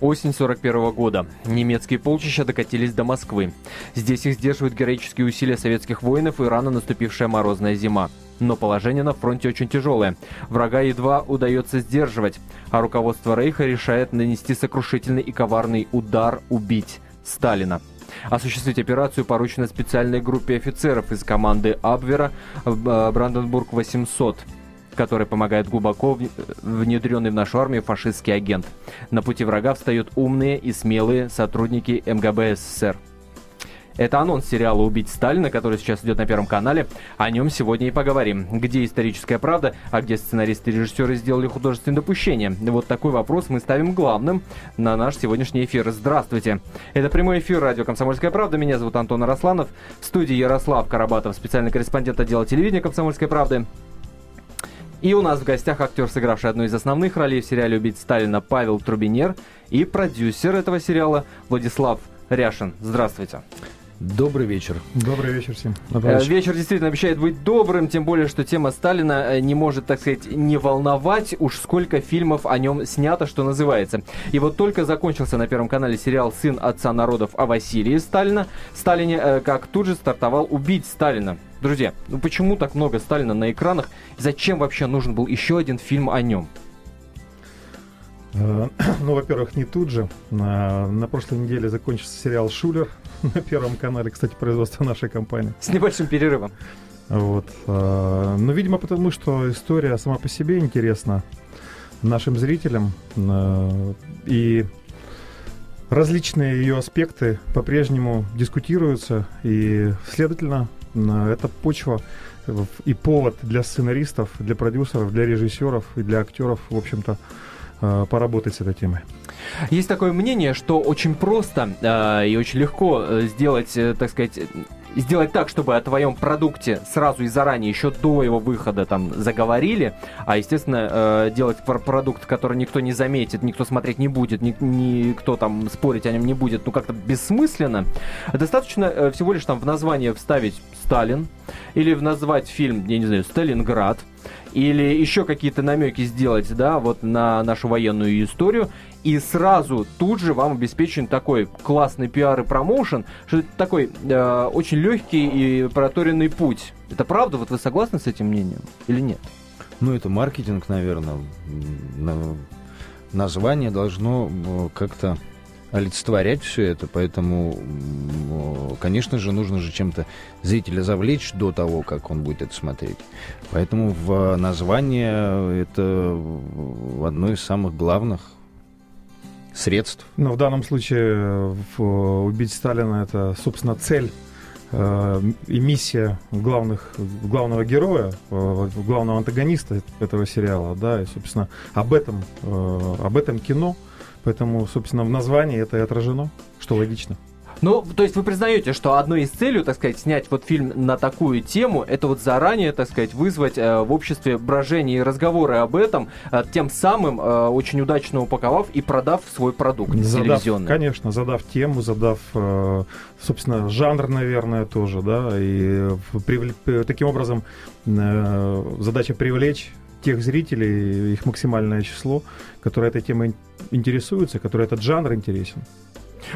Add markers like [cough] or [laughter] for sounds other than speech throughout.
Осень 41 года. Немецкие полчища докатились до Москвы. Здесь их сдерживают героические усилия советских воинов и рано наступившая морозная зима. Но положение на фронте очень тяжелое. Врага едва удается сдерживать, а руководство Рейха решает нанести сокрушительный и коварный удар убить Сталина. Осуществить операцию поручено специальной группе офицеров из команды Абвера э, Бранденбург-800 который помогает глубоко внедренный в нашу армию фашистский агент. На пути врага встают умные и смелые сотрудники МГБ СССР. Это анонс сериала «Убить Сталина», который сейчас идет на Первом канале. О нем сегодня и поговорим. Где историческая правда, а где сценаристы и режиссеры сделали художественное допущение? Вот такой вопрос мы ставим главным на наш сегодняшний эфир. Здравствуйте. Это прямой эфир радио «Комсомольская правда». Меня зовут Антон Арасланов. В студии Ярослав Карабатов, специальный корреспондент отдела телевидения «Комсомольской правды». И у нас в гостях актер, сыгравший одну из основных ролей в сериале «Убить Сталина» Павел Трубинер и продюсер этого сериала Владислав Ряшин. Здравствуйте. Добрый вечер. Добрый вечер всем. Добрый вечер. Вечер действительно обещает быть добрым, тем более, что тема Сталина э, не может, так сказать, не волновать. Уж сколько фильмов о нем снято, что называется. И вот только закончился на Первом канале сериал «Сын отца народов» о Василии Сталина. Сталине, э, как тут же стартовал «Убить Сталина». Друзья, ну почему так много Сталина на экранах? Зачем вообще нужен был еще один фильм о нем? Э, [clears throat] ну, во-первых, не тут же. На, на прошлой неделе закончился сериал «Шулер» [laughs] на Первом канале, кстати, производство нашей компании. С небольшим перерывом. Вот. Э, ну, видимо, потому что история сама по себе интересна нашим зрителям. Э, и различные ее аспекты по-прежнему дискутируются. И, следовательно, это почва и повод для сценаристов, для продюсеров, для режиссеров и для актеров, в общем-то, Э, поработать с этой темой. Есть такое мнение, что очень просто э, и очень легко э, сделать, э, так сказать, сделать так, чтобы о твоем продукте сразу и заранее, еще до его выхода там заговорили, а, естественно, э, делать продукт, который никто не заметит, никто смотреть не будет, ни, никто там спорить о нем не будет, ну как-то бессмысленно. Достаточно э, всего лишь там в название вставить Сталин или назвать фильм, я не знаю, Сталинград, или еще какие-то намеки сделать, да, вот на нашу военную историю, и сразу тут же вам обеспечен такой классный пиар и промоушен, что это такой э, очень легкий и проторенный путь. Это правда? Вот вы согласны с этим мнением или нет? Ну, это маркетинг, наверное. Название должно э, как-то олицетворять все это, поэтому, конечно же, нужно же чем-то зрителя завлечь до того, как он будет это смотреть. Поэтому в название это одно из самых главных средств. Но в данном случае в «Убить Сталина» это, собственно, цель э, и миссия главных, главного героя, э, главного антагониста этого сериала, да, и, собственно, об этом, э, об этом кино – Поэтому, собственно, в названии это и отражено, что логично. Ну, то есть вы признаете, что одной из целей, так сказать, снять вот фильм на такую тему, это вот заранее, так сказать, вызвать э, в обществе брожение и разговоры об этом, э, тем самым э, очень удачно упаковав и продав свой продукт задав, телевизионный. Конечно, задав тему, задав, э, собственно, жанр, наверное, тоже, да, и привлек, таким образом э, задача привлечь тех зрителей, их максимальное число, которые этой темой интересуются, которые этот жанр интересен.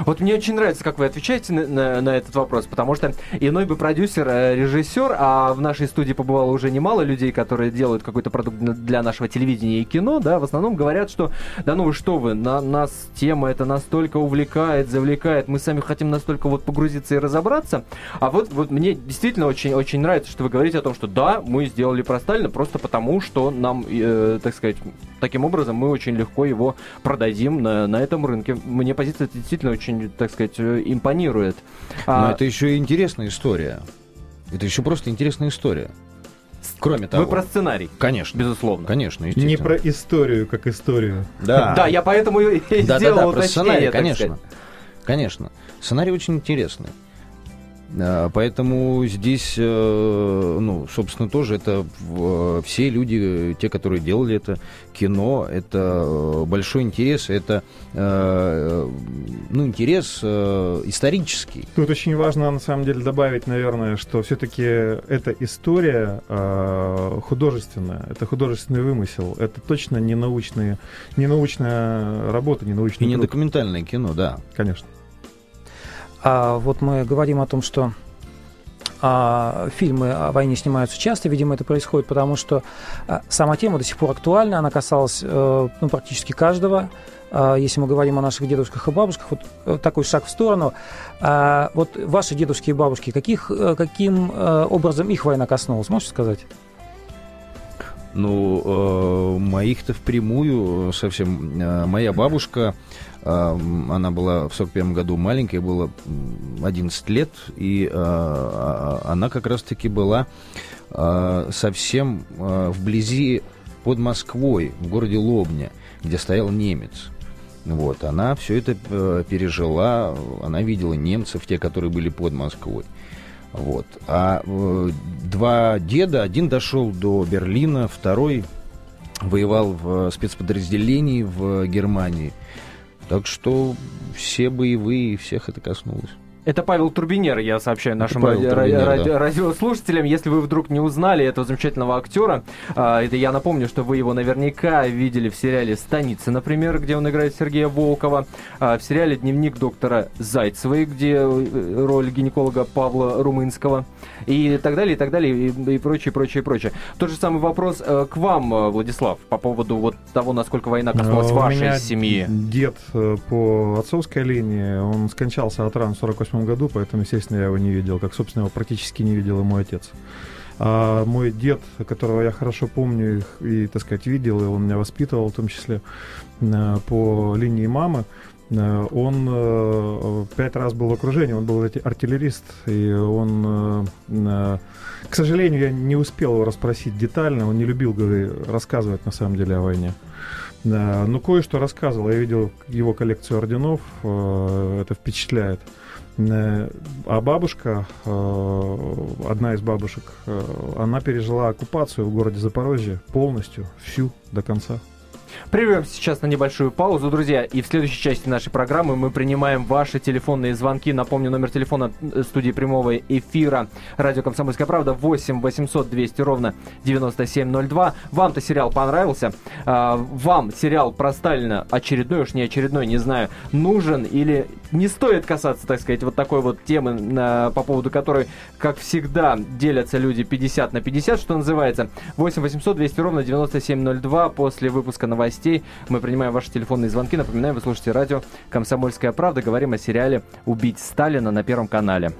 Вот мне очень нравится, как вы отвечаете на, на, на этот вопрос, потому что иной бы продюсер, э, режиссер, а в нашей студии побывало уже немало людей, которые делают какой-то продукт для нашего телевидения и кино, да, в основном говорят, что да ну вы что вы, на, нас тема это настолько увлекает, завлекает, мы сами хотим настолько вот погрузиться и разобраться, а вот, вот мне действительно очень-очень нравится, что вы говорите о том, что да, мы сделали про Сталина просто потому, что нам, э, так сказать, таким образом мы очень легко его продадим на, на этом рынке. Мне позиция действительно очень, так сказать, э, импонирует. Но а... это еще и интересная история. Это еще просто интересная история. Кроме того. Вы про сценарий. Конечно. Безусловно. Конечно, Не про историю, как историю. Да. [laughs] Да, я поэтому и сделал да, да, про сценарий, конечно. Конечно. Сценарий очень интересный. А, поэтому здесь, э, ну, собственно, тоже это все люди, те, которые делали это кино, это э, большой интерес, это, э, ну, интерес исторический. Тут очень важно, на самом деле, добавить, наверное, что все-таки эта история художественная, это художественный вымысел, это точно не, научные, не научная работа, не научный И не документальное кино, да. Конечно. А вот мы говорим о том, что а, фильмы о войне снимаются часто, видимо, это происходит, потому что а, сама тема до сих пор актуальна, она касалась а, ну, практически каждого. А, если мы говорим о наших дедушках и бабушках, вот э, такой шаг в сторону. А, вот ваши дедушки и бабушки, каких, э, каким образом их война коснулась, можете сказать? Ну, э, моих-то впрямую совсем. Э, моя бабушка, э, она была в 41 году маленькая, было 11 лет, и э, а, она как раз-таки была э, совсем э, вблизи под Москвой, в городе Лобня, где стоял немец. Вот, она все это э, пережила, она видела немцев, те, которые были под Москвой. Вот. А э, два деда, один дошел до Берлина, второй воевал в спецподразделении в Германии. Так что все боевые, всех это коснулось. Это Павел Турбинер, я сообщаю нашим ради... Турбинер, ради... да. радиослушателям. Если вы вдруг не узнали этого замечательного актера, а, это я напомню, что вы его наверняка видели в сериале «Станица», например, где он играет Сергея Волкова, а, в сериале «Дневник доктора Зайцевой», где э, роль гинеколога Павла Румынского, и так далее, и так далее, и, и прочее, прочее, прочее. Тот же самый вопрос э, к вам, э, Владислав, по поводу вот того, насколько война коснулась У вашей меня семьи. дед по отцовской линии, он скончался от ран в 48 2008 году, поэтому, естественно, я его не видел, как, собственно, его практически не видел и мой отец. А мой дед, которого я хорошо помню и, так сказать, видел, и он меня воспитывал, в том числе э, по линии мамы, э, он э, пять раз был в окружении, он был артиллерист, и он, к сожалению, я не успел его расспросить детально, он не любил рассказывать на самом деле о войне. Но ну, кое-что рассказывал, я видел его коллекцию орденов, это впечатляет. А бабушка, э, одна из бабушек, э, она пережила оккупацию в городе Запорожье полностью, всю, до конца. Прервемся сейчас на небольшую паузу, друзья, и в следующей части нашей программы мы принимаем ваши телефонные звонки. Напомню, номер телефона э, студии прямого эфира радио «Комсомольская правда» 8 800 200 ровно 9702. Вам-то сериал понравился? А, вам сериал про Сталина очередной, уж не очередной, не знаю, нужен или не стоит касаться, так сказать, вот такой вот темы, по поводу которой, как всегда, делятся люди 50 на 50, что называется. 8 800 200 ровно 9702 после выпуска новостей новостей. Мы принимаем ваши телефонные звонки. Напоминаю, вы слушаете радио «Комсомольская правда». Говорим о сериале «Убить Сталина» на Первом канале.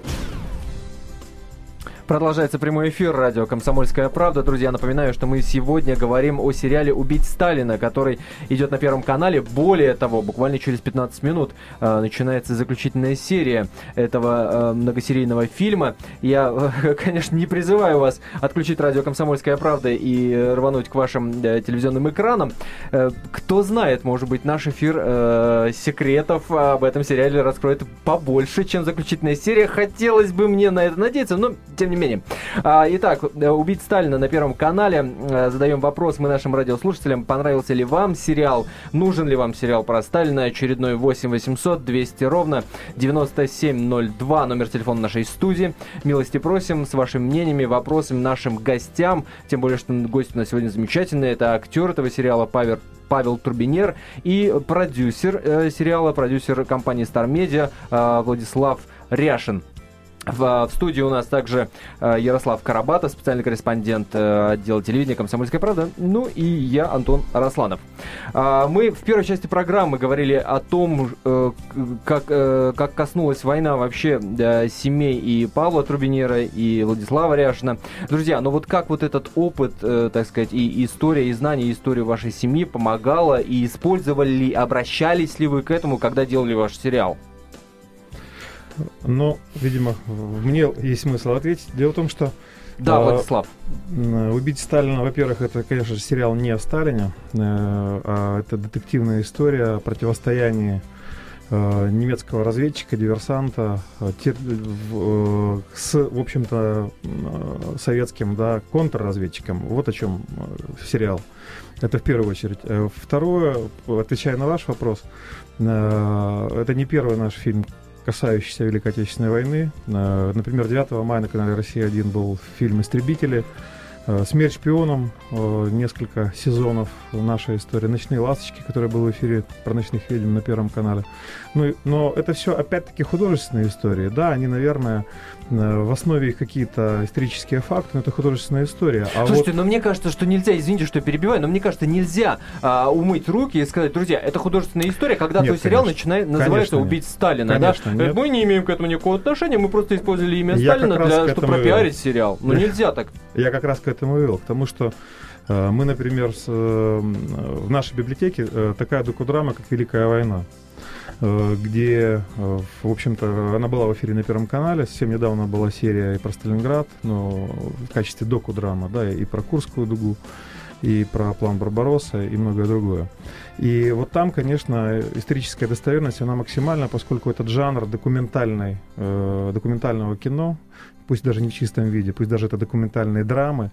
Продолжается прямой эфир радио «Комсомольская правда». Друзья, напоминаю, что мы сегодня говорим о сериале «Убить Сталина», который идет на Первом канале. Более того, буквально через 15 минут э, начинается заключительная серия этого э, многосерийного фильма. Я, э, [laughs] конечно, не призываю вас отключить радио «Комсомольская правда» и рвануть к вашим э, телевизионным экранам. Э, кто знает, может быть, наш эфир э, секретов об этом сериале раскроет побольше, чем заключительная серия. Хотелось бы мне на это надеяться, но тем не не менее. А, итак, э, «Убить Сталина» на Первом канале. Э, задаем вопрос мы нашим радиослушателям. Понравился ли вам сериал? Нужен ли вам сериал про Сталина? Очередной 8 800 200 ровно 9702. Номер телефона нашей студии. Милости просим с вашими мнениями, вопросами нашим гостям. Тем более, что гость у нас сегодня замечательный. Это актер этого сериала Павел Павел Турбинер и продюсер э, сериала, продюсер компании Star Media э, Владислав Ряшин. В, в студии у нас также э, Ярослав Карабатов, специальный корреспондент э, отдела телевидения «Комсомольская правда», ну и я, Антон Росланов. Э, мы в первой части программы говорили о том, э, как, э, как коснулась война вообще э, семей и Павла Трубинера, и Владислава Ряшина. Друзья, ну вот как вот этот опыт, э, так сказать, и история, и знания, и история вашей семьи помогала, и использовали ли, обращались ли вы к этому, когда делали ваш сериал? Но, видимо, мне есть смысл ответить. Дело в том, что да, э, Владислав. «Убить Сталина», во-первых, это, конечно же, сериал не о Сталине, э, а это детективная история о противостоянии э, немецкого разведчика, диверсанта э, в, э, с, в общем-то, э, советским да, контрразведчиком. Вот о чем э, сериал. Это в первую очередь. Э, второе, отвечая на ваш вопрос, э, это не первый наш фильм, касающийся Великой Отечественной войны. Э, например, 9 мая на канале «Россия-1» был фильм «Истребители», Э, Смерть шпионам, э, несколько сезонов нашей истории, Ночные ласточки, который был в эфире про ночных ведьм на Первом канале. Ну, но это все опять-таки художественные истории. Да, они, наверное, в основе их какие-то исторические факты, но это художественная история. А Слушайте, вот... но мне кажется, что нельзя, извините, что я перебиваю, но мне кажется, нельзя а, умыть руки и сказать, друзья, это художественная история, когда нет, твой сериал начинает, называется «Убить Сталина». Конечно, да? Нет. Мы не имеем к этому никакого отношения, мы просто использовали имя я Сталина, для, чтобы пропиарить сериал. Но нельзя так. [laughs] Я как раз к этому вел, к тому, что э, мы, например, с, э, в нашей библиотеке э, такая докудрама, как «Великая война», э, где, э, в общем-то, она была в эфире на Первом канале. Совсем недавно была серия и про Сталинград, но в качестве докудрама, да, и про Курскую дугу, и про план Барбаросса, и многое другое. И вот там, конечно, историческая достоверность, она максимальна, поскольку этот жанр документальной, э, документального кино, пусть даже не в чистом виде, пусть даже это документальные драмы,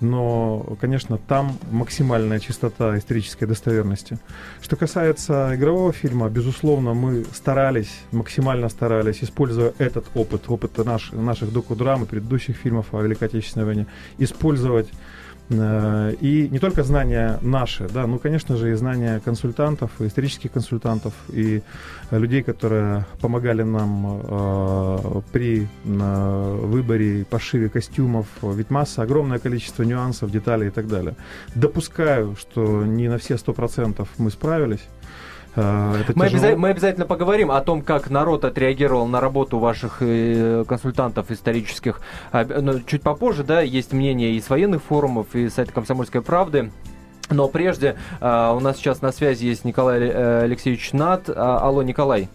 но, конечно, там максимальная чистота исторической достоверности. Что касается игрового фильма, безусловно, мы старались, максимально старались, используя этот опыт, опыт наш, наших докудрам и предыдущих фильмов о Великой Отечественной войне, использовать и не только знания наши, да, ну, конечно же, и знания консультантов, исторических консультантов, и людей, которые помогали нам э, при э, выборе, пошиве костюмов. Ведь масса, огромное количество нюансов, деталей и так далее. Допускаю, что не на все сто процентов мы справились. А, это мы, обяза- мы обязательно поговорим о том, как народ отреагировал на работу ваших э, консультантов исторических. Но чуть попозже, да, есть мнение из военных форумов, и сайта «Комсомольской правды». Но прежде э, у нас сейчас на связи есть Николай э, Алексеевич Нат. А, алло, Николай.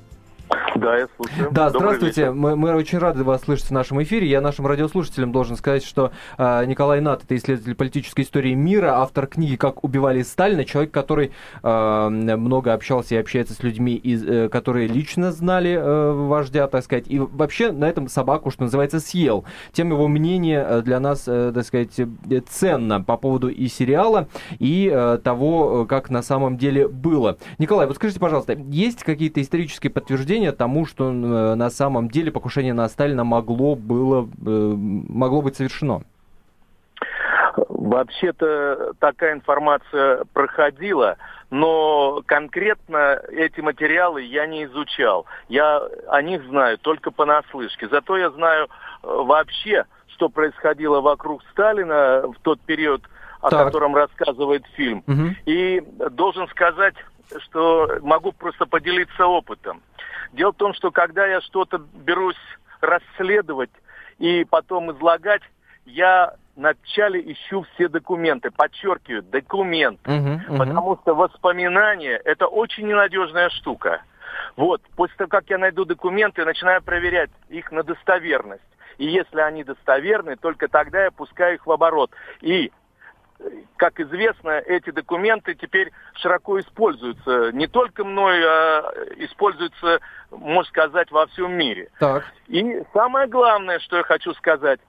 Да, я слушаю. Да, Добрый здравствуйте. Мы, мы очень рады вас слышать в нашем эфире. Я нашим радиослушателям должен сказать, что э, Николай Нат это исследователь политической истории мира, автор книги «Как убивали Сталина», человек, который э, много общался и общается с людьми, из, э, которые лично знали э, вождя, так сказать, и вообще на этом собаку, что называется, съел. Тем его мнение э, для нас, э, так сказать, э, ценно по поводу и сериала, и э, того, как на самом деле было. Николай, вот скажите, пожалуйста, есть какие-то исторические подтверждения тому, тому, что э, на самом деле покушение на Сталина могло, было, э, могло быть совершено? Вообще-то такая информация проходила, но конкретно эти материалы я не изучал. Я о них знаю только понаслышке. Зато я знаю э, вообще, что происходило вокруг Сталина в тот период, о так. котором рассказывает фильм. Угу. И должен сказать, что могу просто поделиться опытом. Дело в том, что когда я что-то берусь расследовать и потом излагать, я вначале ищу все документы, подчеркиваю, документ, uh-huh, uh-huh. потому что воспоминания – это очень ненадежная штука. Вот, после того, как я найду документы, начинаю проверять их на достоверность. И если они достоверны, только тогда я пускаю их в оборот. И как известно, эти документы теперь широко используются. Не только мной, а используются, можно сказать, во всем мире. Так. И самое главное, что я хочу сказать,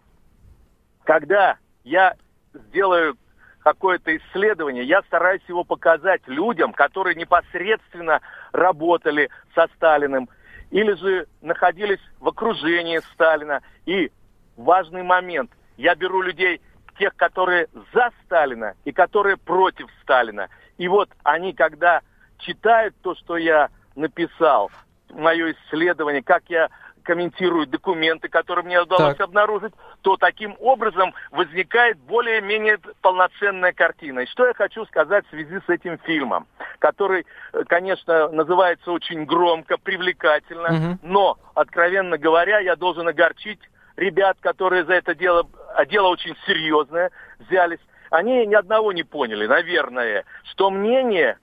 когда я сделаю какое-то исследование, я стараюсь его показать людям, которые непосредственно работали со Сталиным или же находились в окружении Сталина. И важный момент, я беру людей тех, которые за Сталина и которые против Сталина. И вот они, когда читают то, что я написал, мое исследование, как я комментирую документы, которые мне удалось так. обнаружить, то таким образом возникает более-менее полноценная картина. И что я хочу сказать в связи с этим фильмом, который, э, конечно, называется очень громко, привлекательно, угу. но, откровенно говоря, я должен огорчить ребят, которые за это дело, а дело очень серьезное, взялись, они ни одного не поняли, наверное, что мнение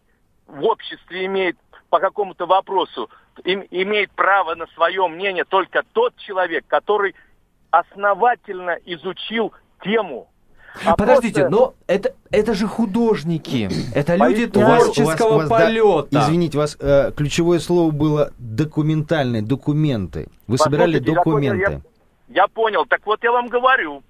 в обществе имеет по какому-то вопросу, им, имеет право на свое мнение только тот человек, который основательно изучил тему, А Подождите, просто... но это, это же художники. Это люди творческого у вас, у вас, полета. Да, извините, у вас э, ключевое слово было документальные, документы. Вы собирали документы. Я, я понял. Так вот я вам говорю,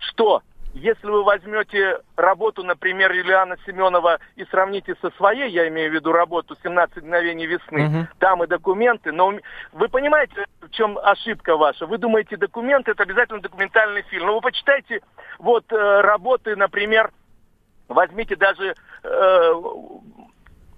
что если вы возьмете работу, например, Юлиана Семенова и сравните со своей, я имею в виду работу «17 мгновений весны», угу. там и документы, но вы понимаете, в чем ошибка ваша? Вы думаете, документы – это обязательно документальный фильм. Но вы почитайте вот э, работы, например, возьмите даже э,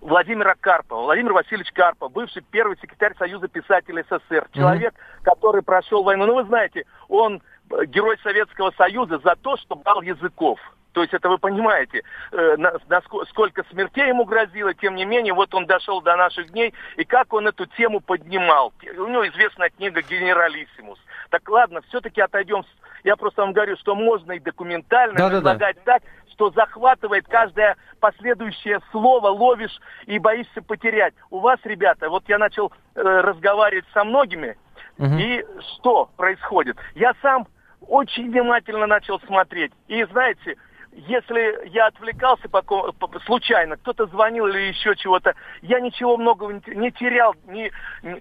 Владимира Карпова. Владимир Васильевич Карпов, бывший первый секретарь Союза писателей СССР. Человек, mm-hmm. который прошел войну. Ну, вы знаете, он герой Советского Союза за то, что брал языков. То есть это вы понимаете, э, на, на сколько смертей ему грозило, тем не менее, вот он дошел до наших дней, и как он эту тему поднимал. У него известная книга «Генералиссимус». Так ладно, все-таки отойдем. Я просто вам говорю, что можно и документально да, предлагать да, да. так, что захватывает каждое последующее слово, ловишь и боишься потерять. У вас, ребята, вот я начал э, разговаривать со многими, угу. и что происходит? Я сам очень внимательно начал смотреть. И знаете, если я отвлекался по, по, случайно, кто-то звонил или еще чего-то, я ничего много не терял, не,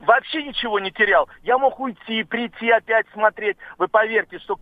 вообще ничего не терял. Я мог уйти, прийти опять смотреть. Вы поверьте, что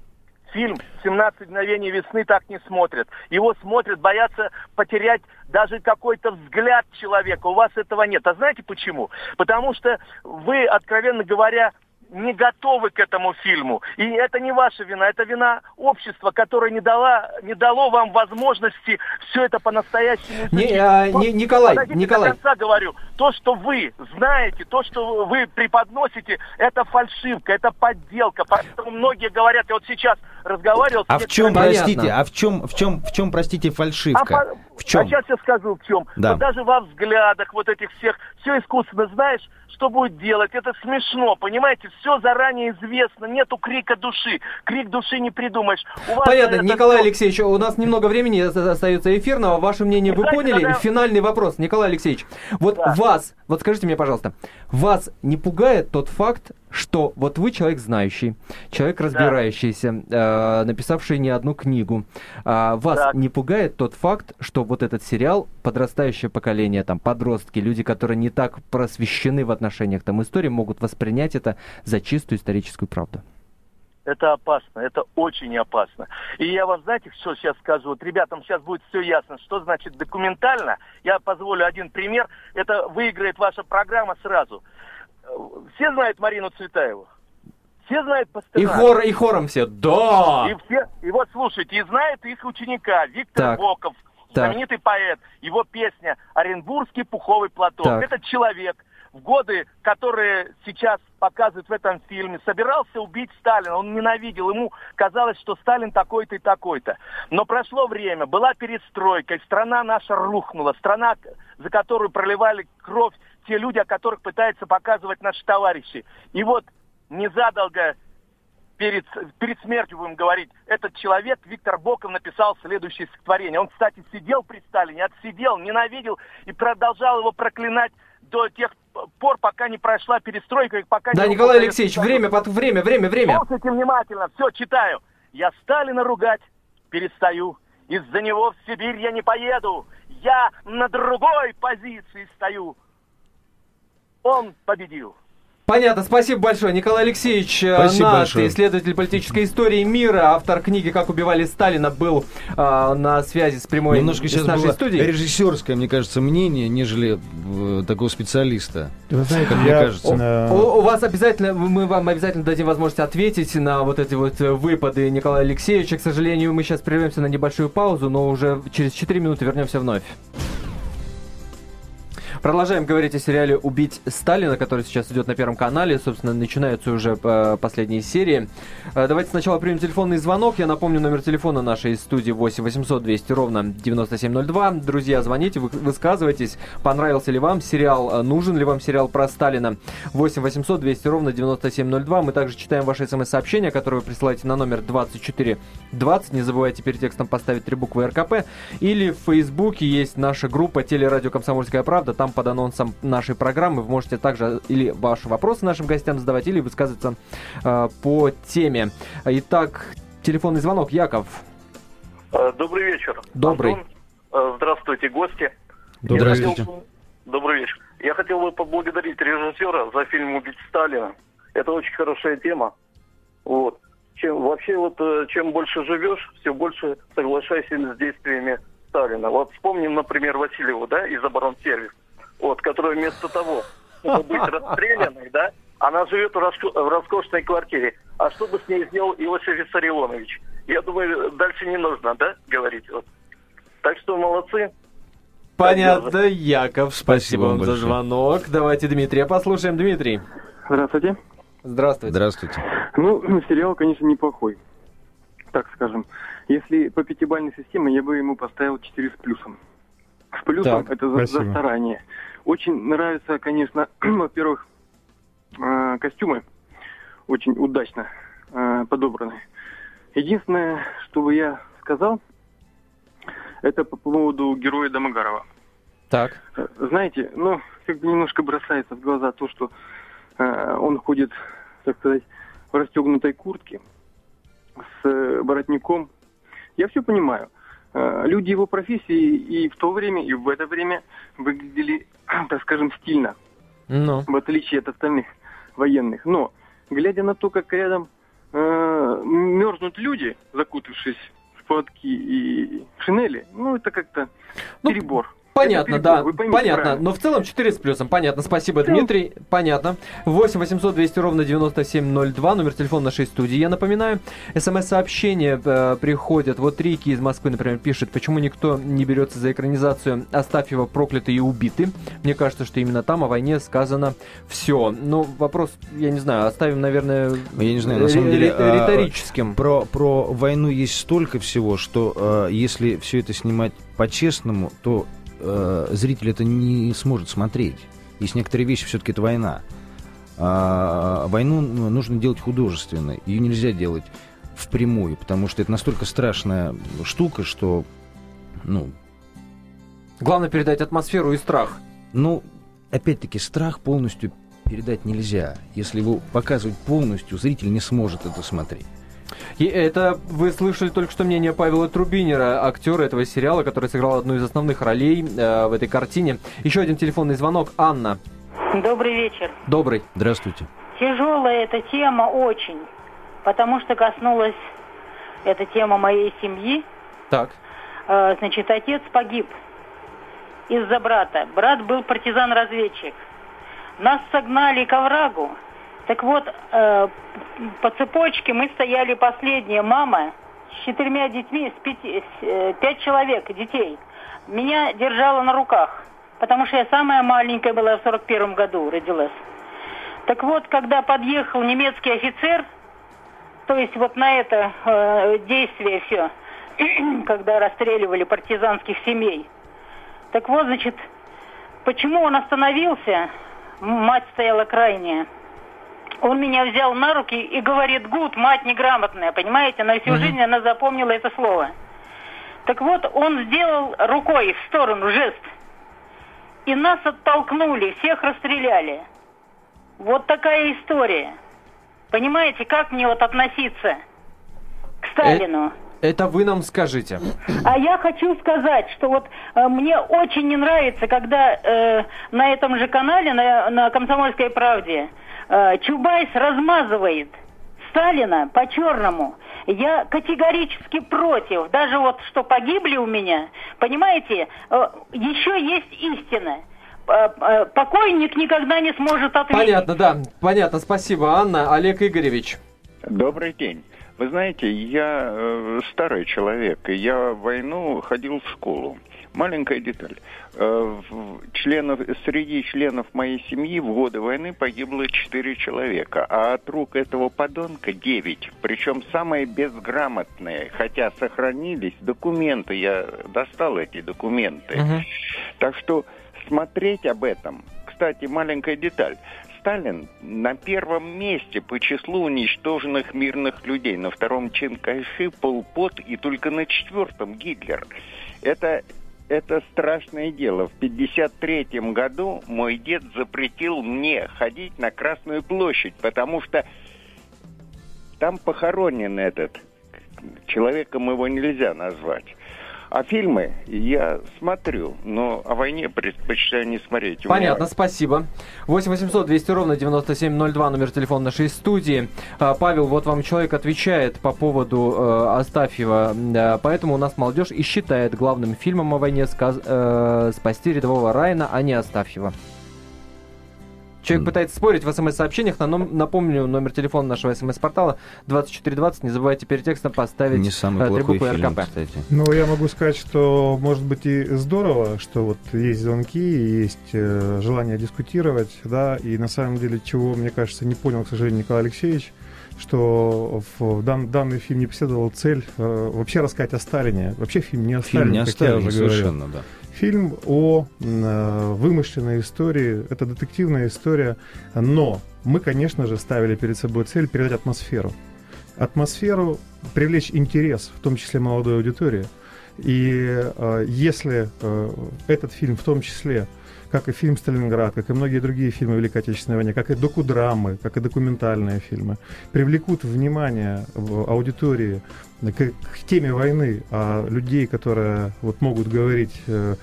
фильм «17 мгновений весны» так не смотрят. Его смотрят, боятся потерять даже какой-то взгляд человека. У вас этого нет. А знаете почему? Потому что вы, откровенно говоря, не готовы к этому фильму. И это не ваша вина, это вина общества, которое не, дала, не дало вам возможности все это по-настоящему. Не, а, не, Николай, Подождите, Николай. до конца говорю. То, что вы знаете, то, что вы преподносите, это фальшивка, это подделка. Поэтому многие говорят, я вот сейчас разговаривал... А в чем, простите, а в чем, в чем, в чем, простите, фальшивка? А, в чем? А сейчас я скажу, в чем. Да. Вот даже во взглядах вот этих всех, все искусственно, знаешь, что будет делать. Это смешно, понимаете? Все заранее известно, нету крика души. Крик души не придумаешь. У вас, Понятно, наверное, Николай все... Алексеевич, у нас немного времени остается эфирного. Ваше мнение вы поняли? Когда... Финальный вопрос, Николай Алексеевич. Вот да. вас, вот скажите мне, пожалуйста, вас не пугает тот факт, что вот вы человек знающий, человек разбирающийся, да. э, написавший не одну книгу. А вас так. не пугает тот факт, что вот этот сериал, подрастающее поколение, там, подростки, люди, которые не так просвещены в отношениях там истории, могут воспринять это за чистую историческую правду? Это опасно, это очень опасно. И я вам, знаете, что сейчас скажу? Вот ребятам сейчас будет все ясно, что значит документально. Я позволю один пример. Это выиграет ваша программа сразу. Все знают Марину Цветаеву? Все знают Пастернака? И, хор, и хором все, да! И, все, и вот слушайте, и знает их ученика Виктор так. Боков, знаменитый так. поэт. Его песня «Оренбургский пуховый платок». Так. Этот человек в годы, которые сейчас показывают в этом фильме, собирался убить Сталина. Он ненавидел. Ему казалось, что Сталин такой-то и такой-то. Но прошло время, была перестройка, и страна наша рухнула. Страна, за которую проливали кровь те люди, о которых пытаются показывать наши товарищи. И вот незадолго перед, перед смертью, будем говорить, этот человек, Виктор Боков, написал следующее стихотворение. Он, кстати, сидел при Сталине, отсидел, ненавидел и продолжал его проклинать до тех пор, пока не прошла перестройка. Пока да, не Николай Алексеевич, время, под, время, время, время. Слушайте внимательно, все, читаю. Я Сталина ругать перестаю. Из-за него в Сибирь я не поеду. Я на другой позиции стою он победил. Понятно, спасибо большое. Николай Алексеевич э, спасибо Нат, большое. исследователь политической истории мира, автор книги «Как убивали Сталина», был э, на связи с прямой Немножко сейчас нашей было студией. режиссерское, мне кажется, мнение, нежели э, такого специалиста. Вы знаете, как я, мне кажется. У, у, у вас обязательно, мы вам обязательно дадим возможность ответить на вот эти вот выпады Николая Алексеевича. К сожалению, мы сейчас прервемся на небольшую паузу, но уже через 4 минуты вернемся вновь. Продолжаем говорить о сериале «Убить Сталина», который сейчас идет на Первом канале. Собственно, начинаются уже э, последние серии. Э, давайте сначала примем телефонный звонок. Я напомню номер телефона нашей студии 8 800 200 ровно 9702. Друзья, звоните, высказывайтесь. Понравился ли вам сериал, э, нужен ли вам сериал про Сталина? 8 800 200 ровно 9702. Мы также читаем ваши смс-сообщения, которые вы присылаете на номер 2420. Не забывайте перед текстом поставить три буквы РКП. Или в Фейсбуке есть наша группа «Телерадио Комсомольская правда». Там под анонсом нашей программы. Вы можете также или ваши вопросы нашим гостям задавать, или высказываться э, по теме. Итак, телефонный звонок. Яков. Э, добрый вечер. Добрый. Антон, э, здравствуйте, гости. Добрый Я вечер. хотел- Добрый вечер. Я хотел бы поблагодарить режиссера за фильм «Убить Сталина». Это очень хорошая тема. Вот. Чем, вообще, вот, э, чем больше живешь, все больше соглашайся с действиями Сталина. Вот вспомним, например, Васильеву, да, из оборонсервис, вот, которая вместо того, чтобы быть расстрелянной, да, она живет в, роско- в роскошной квартире. А что бы с ней сделал Иосиф Виссарионович? Я думаю, дальше не нужно, да, говорить. Вот. Так что молодцы. Понятно, Яков, спасибо, Спасибо вам вам за большое. звонок. Давайте Дмитрия послушаем. Дмитрий, Здравствуйте. здравствуйте. Здравствуйте. Ну, сериал, конечно, неплохой. Так скажем. Если по пятибалльной системе, я бы ему поставил 4 с плюсом. С плюсом Так, это за, за старание. Очень нравится, конечно, [clears throat] во-первых, э, костюмы. Очень удачно э, подобраны. Единственное, что бы я сказал, это по поводу героя Домогарова. Так. Э, Знаете, ну, как бы немножко бросается в глаза то, что э, он ходит, так сказать, в расстегнутой куртке с э, воротником. Я все понимаю. Э, люди его профессии и в то время, и в это время выглядели, [clears throat] так скажем, стильно, Ну, в отличие от остальных военных. Но, глядя на то, как рядом э, мерзнут люди, закутавшись в платки и шинели, ну, это как-то Ну, перебор. Понятно, Это да, поймите понятно. правильно. Но в целом 4 с плюсом. Понятно, спасибо, В целом- Дмитрий. Понятно. 8 800 200 ровно 9702, номер телефона нашей студии. Я напоминаю, смс-сообщения э, приходят. Вот Рики из Москвы, например, пишет, почему никто не берется за экранизацию «Оставьева проклятые и убиты». Мне кажется, что именно там о войне сказано все. Ну, вопрос, я не знаю, оставим, наверное, Я не знаю, на самом деле, а, риторическим. Про, про войну есть столько всего, что э, если все это снимать по-честному, то э, зритель это не сможет смотреть. Есть некоторые вещи, все-таки это война. А, войну ну, нужно делать художественно. Ее нельзя делать впрямую, потому что это настолько страшная штука, что, ну, Главное передать атмосферу и страх. ну, опять-таки, страх полностью передать нельзя. Если его показывать полностью, зритель не сможет это смотреть. И это вы слышали только что мнение Павела Трубинера, актера этого сериала, который сыграл одну из основных ролей э, в этой картине. Еще один телефонный звонок. Анна, Добрый вечер. добрый. Здравствуйте. Тяжелая эта тема очень, потому что коснулась эта тема моей семьи. Так. Э, Значит, отец погиб из-за брата. Брат был партизан-разведчик. Нас согнали к оврагу. Так вот, э, по цепочке мы стояли последние. Мама с четырьмя детьми, с пяти, с, э, пять человек детей. Меня держала на руках, потому что я самая маленькая была в 41 году, родилась. Так вот, когда подъехал немецкий офицер, то есть вот на это э, действие все, [clears throat] когда расстреливали партизанских семей. Так вот, значит, почему он остановился? Мать стояла крайняя. Он меня взял на руки и говорит, гуд, мать неграмотная, понимаете? На всю Мгм. жизнь она запомнила это слово. Так вот, он сделал рукой в сторону жест. И нас оттолкнули, всех расстреляли. Вот такая история. Понимаете, как мне вот относиться к Сталину? Это вы нам скажите. А я хочу сказать, что вот э, мне очень не нравится, когда э, на этом же канале, на, на «Комсомольской правде», э, Чубайс размазывает Сталина по-черному. Я категорически против. Даже вот что погибли у меня, понимаете, э, еще есть истина. Э, Покойник никогда не сможет ответить. Понятно, да. Понятно, спасибо, Анна. Олег Игоревич. Добрый день. Вы знаете, я э, старый человек, и я в войну ходил в школу. Маленькая деталь. Э, членов, среди членов моей семьи в годы войны погибло 4 человека, а от рук этого подонка 9. Причем самые безграмотные, хотя сохранились документы. Я достал эти документы. Мгм. Так что смотреть об этом. Кстати, маленькая деталь. Сталин на первом месте по числу уничтоженных мирных людей. На втором Чен Кайши, Пол Пот и только на четвертом Гитлер. Это, это страшное дело. В 1953 году мой дед запретил мне ходить на Красную площадь, потому что там похоронен этот человеком его нельзя назвать. А фильмы я смотрю, но о войне предпочитаю не смотреть. Понятно, меня... спасибо. 8 800 200 ровно 9702, номер телефона нашей студии. А, Павел, вот вам человек отвечает по поводу э, Астафьева. Поэтому у нас молодежь и считает главным фильмом о войне сказ... э, «Спасти рядового Райна», а не Астафьева. Человек пытается спорить в смс-сообщениях. Напомню, номер телефона нашего смс-портала 2420. Не забывайте перед текстом поставить Не самый э, трибуку фильм, Кстати. Ну, я могу сказать, что может быть и здорово, что вот есть звонки, есть э, желание дискутировать, да, и на самом деле, чего, мне кажется, не понял, к сожалению, Николай Алексеевич, что в дан, данный фильм не преследовал цель э, вообще рассказать о Сталине. Вообще фильм не о фильм Сталине, не о Сталине, совершенно, говорил. да. Фильм о э, вымышленной истории, это детективная история, но мы, конечно же, ставили перед собой цель передать атмосферу. Атмосферу, привлечь интерес, в том числе молодой аудитории. И э, если э, этот фильм в том числе как и фильм «Сталинград», как и многие другие фильмы Великой Отечественной войны, как и докудрамы, как и документальные фильмы, привлекут внимание в аудитории к, к теме войны, а людей, которые вот могут говорить э,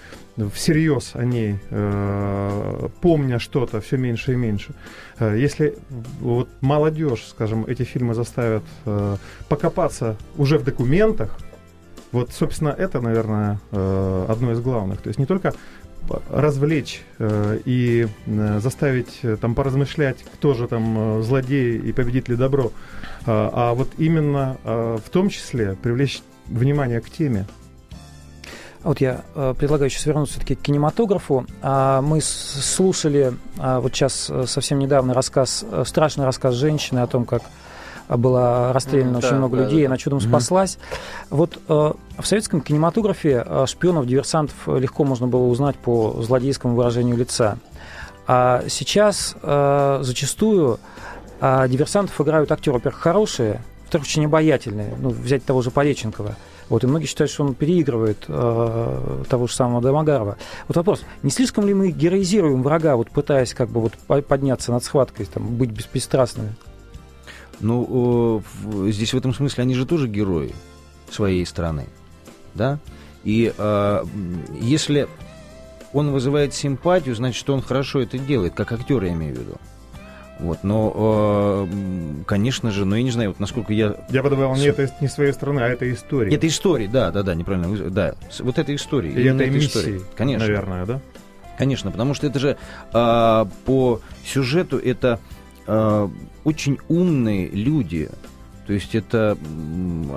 всерьез о ней, э, помня что-то все меньше и меньше. Э, если вот молодежь, скажем, эти фильмы заставят э, покопаться уже в документах, вот, собственно, это, наверное, э, одно из главных. То есть не только развлечь э, и э, заставить э, там поразмышлять, кто же там злодей и победит ли добро, э, а вот именно в том числе привлечь внимание к теме. Вот я предлагаю сейчас вернуться все-таки к кинематографу. А, мы слушали а, вот сейчас совсем недавно рассказ, страшный рассказ женщины о том, как было расстреляно mm, очень да, много да, людей, да, она чудом mm-hmm. спаслась. Вот э, в советском кинематографе э, шпионов, диверсантов легко можно было узнать по злодейскому выражению лица. А сейчас э, зачастую э, диверсантов играют актеры, во-первых, хорошие, во-вторых, очень обаятельные. Ну, взять того же Пореченкова. Вот, и многие считают, что он переигрывает э, того же самого Домогарова. Вот вопрос, не слишком ли мы героизируем врага, вот пытаясь как бы вот подняться над схваткой, там, быть беспристрастными? Ну, здесь в этом смысле они же тоже герои своей страны, да? И э, если он вызывает симпатию, значит, что он хорошо это делает, как актер, я имею в виду. Вот, но, э, конечно же, но я не знаю, вот насколько я... Я бы добавил, не это не своей страны, а это история. Это история, да, да, да, неправильно, да, вот это история. И это миссии, история. конечно. Наверное, да? Конечно, потому что это же э, по сюжету это э, очень умные люди. То есть это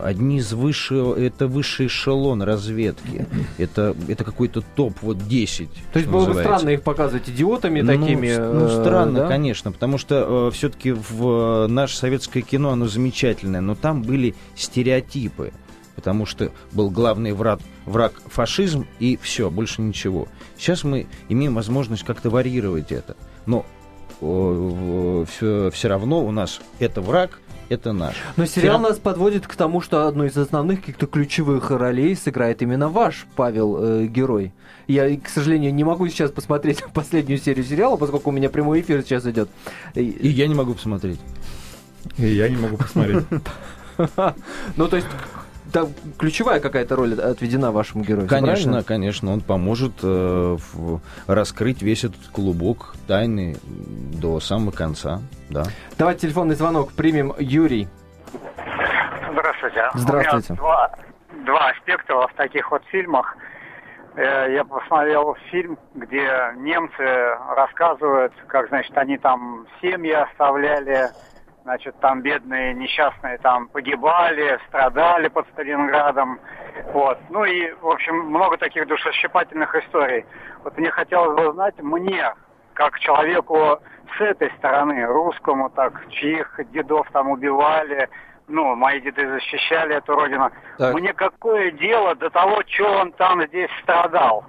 одни из высшего, это высший эшелон разведки. Это, это какой-то топ, вот 10. То есть было называется. бы странно их показывать идиотами ну, такими. Ну, странно, да? конечно, потому что э, все-таки в э, наше советское кино, оно замечательное, но там были стереотипы. Потому что был главный враг, враг фашизм и все, больше ничего. Сейчас мы имеем возможность как-то варьировать это. Но все, все равно у нас это враг, это наш. Но сериал нас подводит к тому, что одну из основных каких-то ключевых ролей сыграет именно ваш Павел э, герой. Я, к сожалению, не могу сейчас посмотреть [laughs] последнюю серию сериала, поскольку у меня прямой эфир сейчас идет. И, и я не могу посмотреть. И я не могу посмотреть. [laughs] Ну, то есть там ключевая какая-то роль отведена вашему герою. Конечно, правильно? конечно, он поможет э, в, раскрыть весь этот клубок тайны до самого конца, да. Давайте телефонный звонок примем. Юрий. Здравствуйте. Здравствуйте. два, два аспекта в таких вот фильмах. Э, я посмотрел фильм, где немцы рассказывают, как, значит, они там семьи оставляли, Значит, там бедные, несчастные там погибали, страдали под Сталинградом. Вот. Ну и, в общем, много таких душесчипательных историй. Вот мне хотелось бы знать, мне, как человеку с этой стороны, русскому, так, чьих дедов там убивали, ну, мои деды защищали эту родину. Так. Мне какое дело до того, что он там здесь страдал?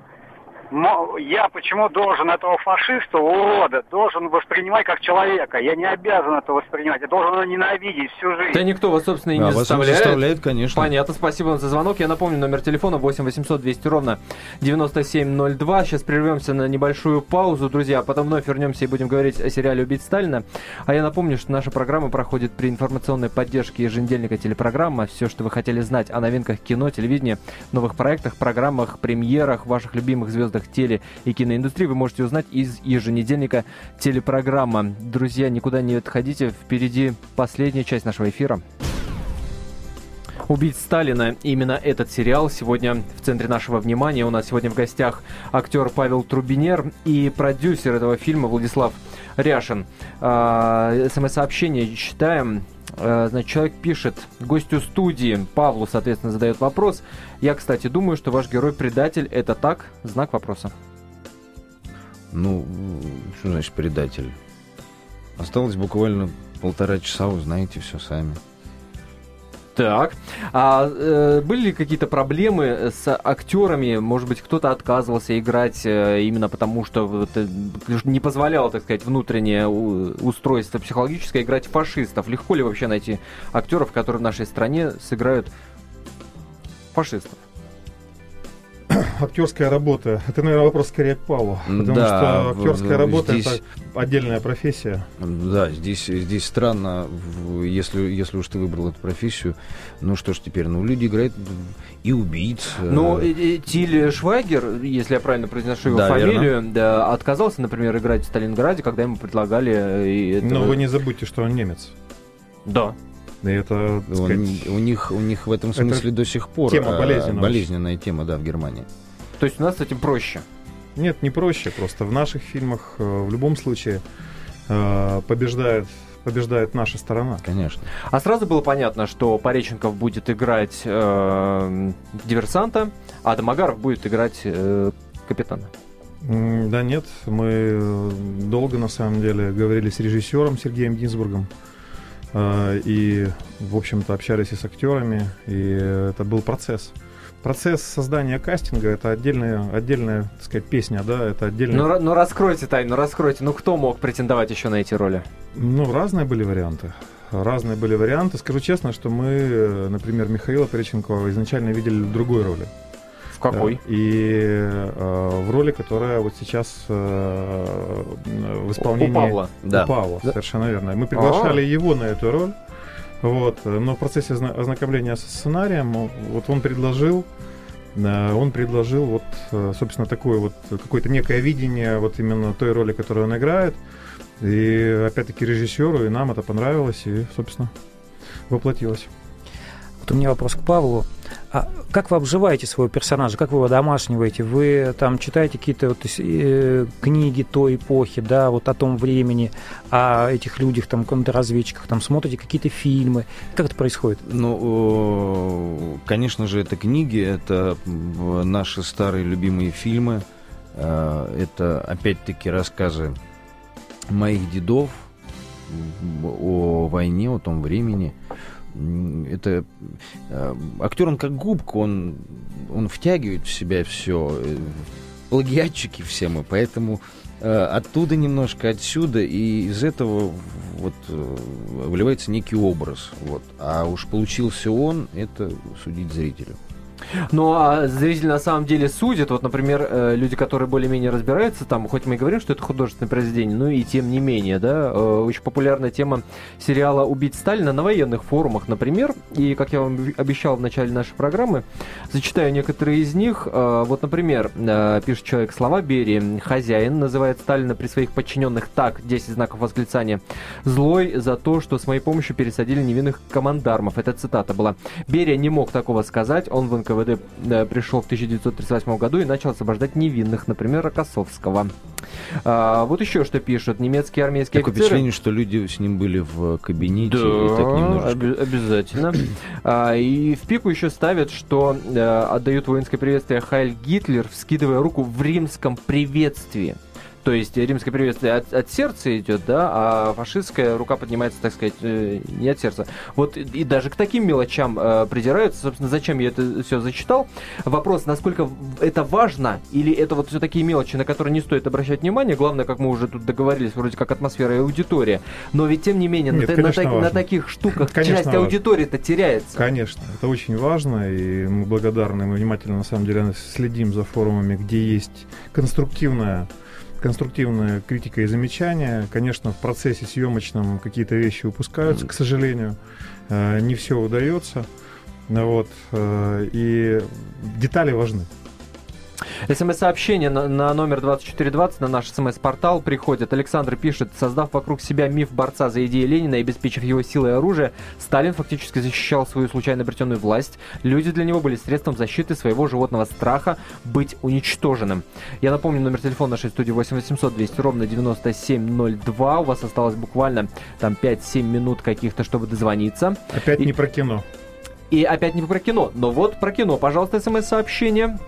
Я почему должен этого фашиста, урода, должен воспринимать как человека? Я не обязан это воспринимать, я должен его ненавидеть всю жизнь. Да никто вас, собственно, и А, не вас заставляет. заставляет, конечно. Понятно, спасибо вам за звонок. Я напомню, номер телефона 8 800 200 ровно 9702. Сейчас прервемся на небольшую паузу, друзья, а потом вновь вернемся и будем говорить о сериале «Убить Сталина». А я напомню, что наша программа проходит при информационной поддержке еженедельника телепрограмма. Все, что вы хотели знать о новинках кино, телевидения, новых проектах, программах, премьерах, ваших любимых звездах теле- и киноиндустрии вы можете узнать из еженедельника телепрограмма. Друзья, никуда не отходите, впереди последняя часть нашего эфира. Убить Сталина. Именно этот сериал сегодня в центре нашего внимания. У нас сегодня в гостях актер Павел Трубинер и продюсер этого фильма Владислав Ряшин. А, СМС-сообщение читаем. А, Значит, человек пишет гостю студии, Павлу, соответственно, задает вопрос. Я, кстати, думаю, что ваш герой предатель. Это так? Знак вопроса. Ну, что значит предатель? Осталось буквально полтора часа, узнаете все сами. Так. А э, были ли какие-то проблемы с актерами? Может быть, кто-то отказывался играть э, именно потому, что вот, э, не позволяло, так сказать, внутреннее устройство психологическое играть фашистов? Легко ли вообще найти актеров, которые в нашей стране сыграют фашистов? Актерская работа. Это, наверное, вопрос скорее к Павлу. Потому Да, что актерская работа здесь- это отдельная профессия. Да, здесь, здесь странно, если, если уж ты выбрал эту профессию, ну что ж теперь, ну люди играют и убийц. Ну, э, Тиль Швайгер, если я правильно произношу его Да, фамилию, да, отказался, например, играть в Сталинграде, когда ему предлагали... э, и этого- Но вы не забудьте, что он немец. Да. И это, так он- сказать, у, них, у них в этом это смысле до сих пор тема э, болезненная. болезненная тема, да, в Германии. То есть у нас с этим проще. Нет, не проще. Просто в наших фильмах э, в любом случае э, побеждает, побеждает наша сторона. Конечно. А сразу было понятно, что Пореченков будет играть э, диверсанта, а Домогаров будет играть э, капитана. Да нет, мы э, долго на самом деле говорили с режиссером Сергеем Гинзбургом. э, И, в общем-то, общались и с актерами, и это был процесс. Процесс создания кастинга это отдельная, отдельная, так сказать, песня, да, это отдельная. Ну, ну раскройте тайну, ну раскройте. Ну кто мог претендовать еще на эти роли? Ну, разные были варианты. Разные были варианты. Скажу честно, что мы, э, например, Михаила Пореченкова изначально видели в другой роли. В какой? Да, И э, в роли, которая вот сейчас э, в исполнении... У Павла. Да. У Павла, Да. совершенно верно. Мы приглашали А. его на эту роль. Вот, но в процессе озна- ознакомления со сценарием вот он предложил, он предложил вот, э, собственно, такое вот какое-то некое видение вот именно той роли, которую он играет. И опять-таки режиссеру и нам это понравилось и, собственно, воплотилось. Вот у меня вопрос к Павлу. А как вы обживаете своего персонажа? Как вы его домашниваете? Вы там читаете какие-то вот, э, книги той эпохи, да, вот о том времени, о этих людях, там, контрразведчиках, там, смотрите какие-то фильмы? Как это происходит? Ну, конечно же, это книги, это наши старые любимые фильмы, э, это опять-таки рассказы моих дедов о войне, о том времени. Это э, актер, он как губка, он, он втягивает в себя все. Плагиатчики все мы, поэтому э, оттуда немножко, отсюда, и из этого вот э, выливается некий образ. Вот. А уж получился он, это судить зрителю. Ну, а зритель на самом деле судит. Вот, например, э, люди, которые более-менее разбираются, там, хоть мы и говорим, что это художественное произведение, но и тем не менее, да, э, очень популярная тема сериала «Убить Сталина» на военных форумах, например. И, как я вам обещал в начале нашей программы, зачитаю некоторые из них. Э, Вот, например, пишет человек слова Берии. Хозяин называет Сталина при своих подчиненных так, 10 знаков восклицания. Злой за то, что с моей помощью пересадили невинных командармов. Это цитата была. Берия не мог такого сказать. Он в НКВД э, пришел в 1938 году и начал освобождать невинных, например, Рокоссовского. А, вот еще что пишут. Немецкие армейские Такое офицеры... впечатление, что люди с ним были в кабинете Да, и так немножечко. оби- обязательно. А, и в пику еще ставят, что э, отдают воинское приветствие Хайль Гитлер, вскидывая руку в римском приветствии. То есть римское приветствие от, от сердца идет, да, а фашистская рука поднимается, так сказать, э, не от сердца. Вот и даже к таким мелочам э, придираются. Собственно, зачем я это все зачитал? Вопрос, насколько это важно, или это вот все такие мелочи, на которые не стоит обращать внимание. Главное, как мы уже тут договорились, вроде как атмосфера и аудитория. Но ведь, тем не менее, Нет, на, на, так- на таких штуках Конечно, часть аудитории-то теряется. Конечно, это очень важно, и мы благодарны, мы внимательно, на самом деле, следим за форумами, где есть конструктивная конструктивная критика и замечания. Конечно, в процессе съемочном какие-то вещи упускаются, к сожалению. Э, Не все удается. Вот. э, И детали важны. СМС-сообщение на, на номер 2420 на наш СМС-портал приходит. Александр пишет, создав вокруг себя миф борца за идеи Ленина и обеспечив его силой и оружие, Сталин фактически защищал свою случайно обретенную власть. Люди для него были средством защиты своего животного страха быть уничтоженным. Я напомню, номер телефона нашей студии 8800 200 ровно 9702. У вас осталось буквально там 5-7 минут каких-то, чтобы дозвониться. Опять И- не про кино. И опять не про кино, но вот про кино. Пожалуйста, смс-сообщение.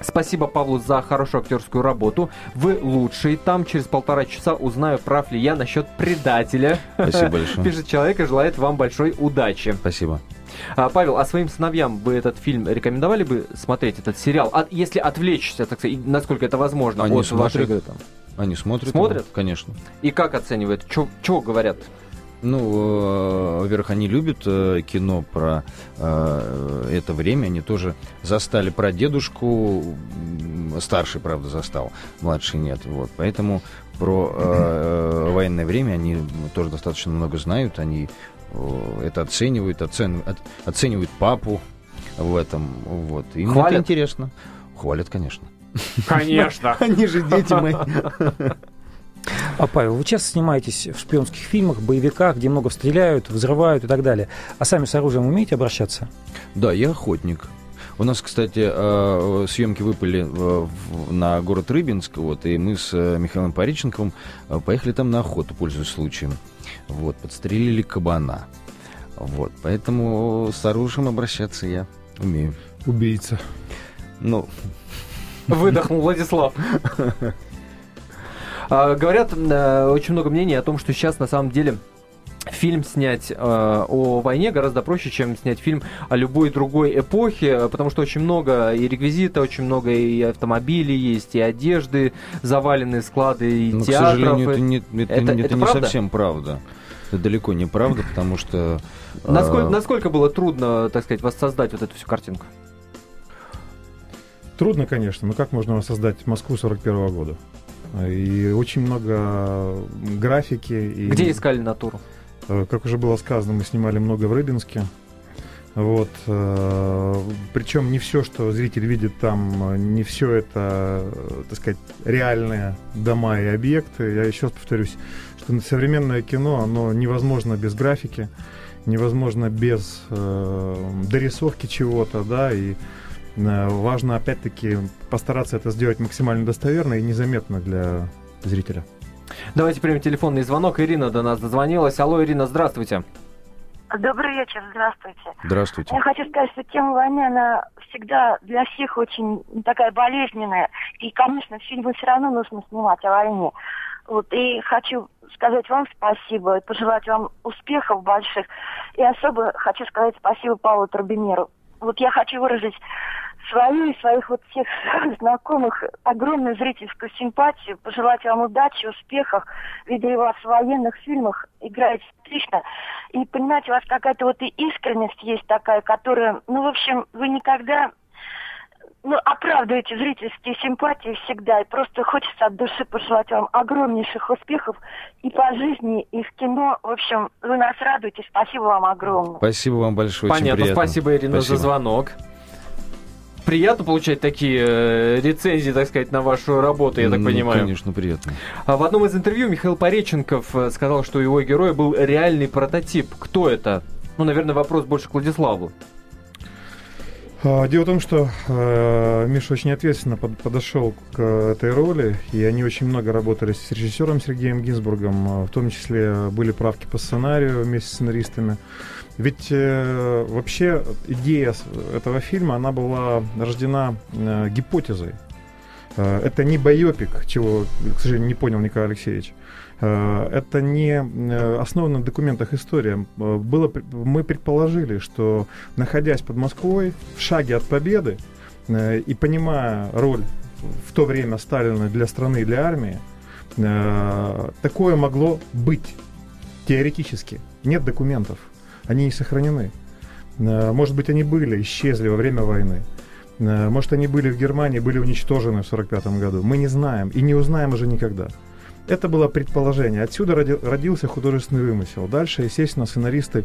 Спасибо Павлу за хорошую актерскую работу. Вы лучший. Там через полтора часа узнаю, прав ли я насчет предателя. Спасибо [laughs] большое. Пишет человек и желает вам большой удачи. Спасибо. А, Павел, а своим сыновьям вы этот фильм рекомендовали бы смотреть, этот сериал? А если отвлечься, так сказать, насколько это возможно Они от смотрят. Они смотрят. Смотрят? его, Конечно. И как оценивают? Чего говорят? Ну, э, во-первых, они любят э, кино про э, это время. Они тоже застали про дедушку. Старший, правда, застал, младший нет. Вот. Поэтому про военное время они тоже достаточно много знают. Они это оценивают, оцен- оценивают папу в этом. Вот. Им Хвалят? это интересно. Хвалят, конечно. Конечно. [laughs] Они же дети мои. [laughs] А, Павел, вы часто снимаетесь в шпионских фильмах, боевиках, где много стреляют, взрывают и так далее. А сами с оружием умеете обращаться? Да, я охотник. У нас, кстати, э, съемки выпали э, на город Рыбинск, вот, и мы с э, Михаилом Пореченковым э, поехали там на охоту, пользуясь случаем. Вот, подстрелили кабана. Вот, поэтому с оружием обращаться я умею. Убийца. Ну, Выдохнул Владислав. [laughs] А, Говорят, э, очень много мнений о том, что сейчас на самом деле фильм снять э, о войне гораздо проще, чем снять фильм о любой другой эпохе, э, потому что очень много и реквизита, очень много и автомобилей есть, и одежды, заваленные склады, и ну, к театров. сожалению, и- это не, это, Это- это это не правда? совсем правда. Это далеко не правда, потому что... э, Насколько, насколько было трудно, так сказать, воссоздать вот эту всю картинку? Трудно, конечно, но как можно воссоздать Москву 41 года? И очень много графики. И, Где искали натуру? э, Как уже было сказано, мы снимали много в Рыбинске. Вот. э, Причем не все, что зритель видит там, не все это, э, так сказать, реальные дома и объекты. Я еще раз повторюсь, что современное кино, оно невозможно без графики, невозможно без э, дорисовки чего-то, да, и важно опять-таки постараться это сделать максимально достоверно и незаметно для зрителя. Давайте примем телефонный звонок. Ирина до нас дозвонилась. Алло, Ирина, здравствуйте. Добрый вечер, здравствуйте. Здравствуйте. Я хочу сказать, что тема войны, она всегда для всех очень такая болезненная. И, конечно, фильмы все равно нужно снимать о войне. Вот, и хочу сказать вам спасибо, и пожелать вам успехов больших. И особо хочу сказать спасибо Павлу Турбинеру. Вот я хочу выразить свою и своих вот всех [laughs] знакомых огромную зрительскую симпатию, пожелать вам удачи, успехов. Видели вас в военных фильмах, играете отлично. И, понимаете, у вас какая-то вот и искренность есть такая, которая, ну, в общем, вы никогда ну, оправдываете зрительские симпатии всегда. И просто хочется от души пожелать вам огромнейших успехов и по жизни, и в кино. В общем, вы нас радуете. Спасибо вам огромное. Спасибо вам большое, очень Понятно, приятно. спасибо, Ирина, Спасибо. за звонок. Приятно получать такие э, рецензии, так сказать, на вашу работу, я так Ну, понимаю. Конечно, приятно. А в одном из интервью Михаил Пореченков э, сказал, что его героя был реальный прототип. Кто это? Ну, наверное, вопрос больше к Владиславу. А, Дело в том, что э, Миша очень ответственно под- подошел к этой роли, и они очень много работали с режиссером Сергеем Гинзбургом, э, в том числе были правки по сценарию вместе с сценаристами. Ведь э, вообще идея этого фильма, она была рождена э, гипотезой. Э, это не байопик, чего, к сожалению, не понял Николай Алексеевич. Э, это не э, основано на документах история. Было, мы предположили, что находясь под Москвой, в шаге от победы, и понимая роль в то время Сталина для страны и для армии, такое могло быть теоретически. Нет документов, они не сохранены. Может быть, они были, исчезли во время войны. Э, может, они были в Германии, были уничтожены в 1945 году. Мы не знаем и не узнаем уже никогда. Это было предположение. Отсюда родился художественный вымысел. Дальше, естественно, сценаристы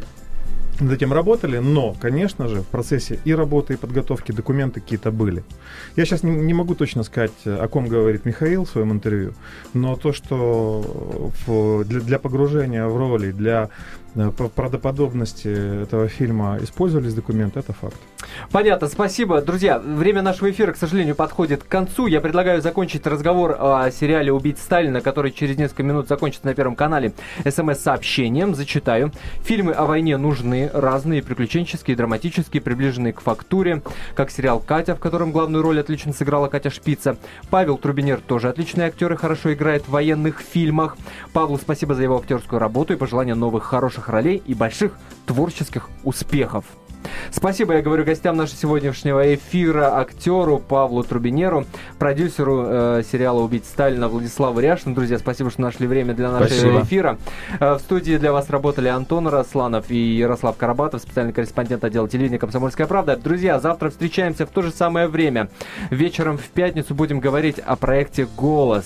над этим работали, но, конечно же, в процессе и работы, и подготовки документы какие-то были. Я сейчас не, не могу точно сказать, о ком говорит Михаил в своем интервью, но то, что в, для, для погружения в роли, для Э, правдоподобности этого фильма использовались документы, это факт. Понятно, спасибо. Друзья, время нашего эфира, к сожалению, подходит к концу. Я предлагаю закончить разговор о сериале «Убить Сталина», который через несколько минут закончится на Первом канале смс-сообщением. Зачитаю. Фильмы о войне нужны, разные, приключенческие, драматические, приближенные к фактуре, как сериал «Катя», в котором главную роль отлично сыграла Катя Шпица. Павел Трубинер тоже отличный актер и хорошо играет в военных фильмах. Павлу спасибо за его актерскую работу и пожелания новых хороших хороших ролей и больших творческих успехов. Спасибо, я говорю гостям нашего сегодняшнего эфира, актеру Павлу Трубинеру, продюсеру э, сериала «Убить Сталина» Владиславу Ряшину. Друзья, спасибо, что нашли время для нашего спасибо. эфира. Э, в студии для вас работали Антон Росланов и Ярослав Карабатов, специальный корреспондент отдела телевидения «Комсомольская правда». Друзья, завтра встречаемся в то же самое время. Вечером в пятницу будем говорить о проекте «Голос».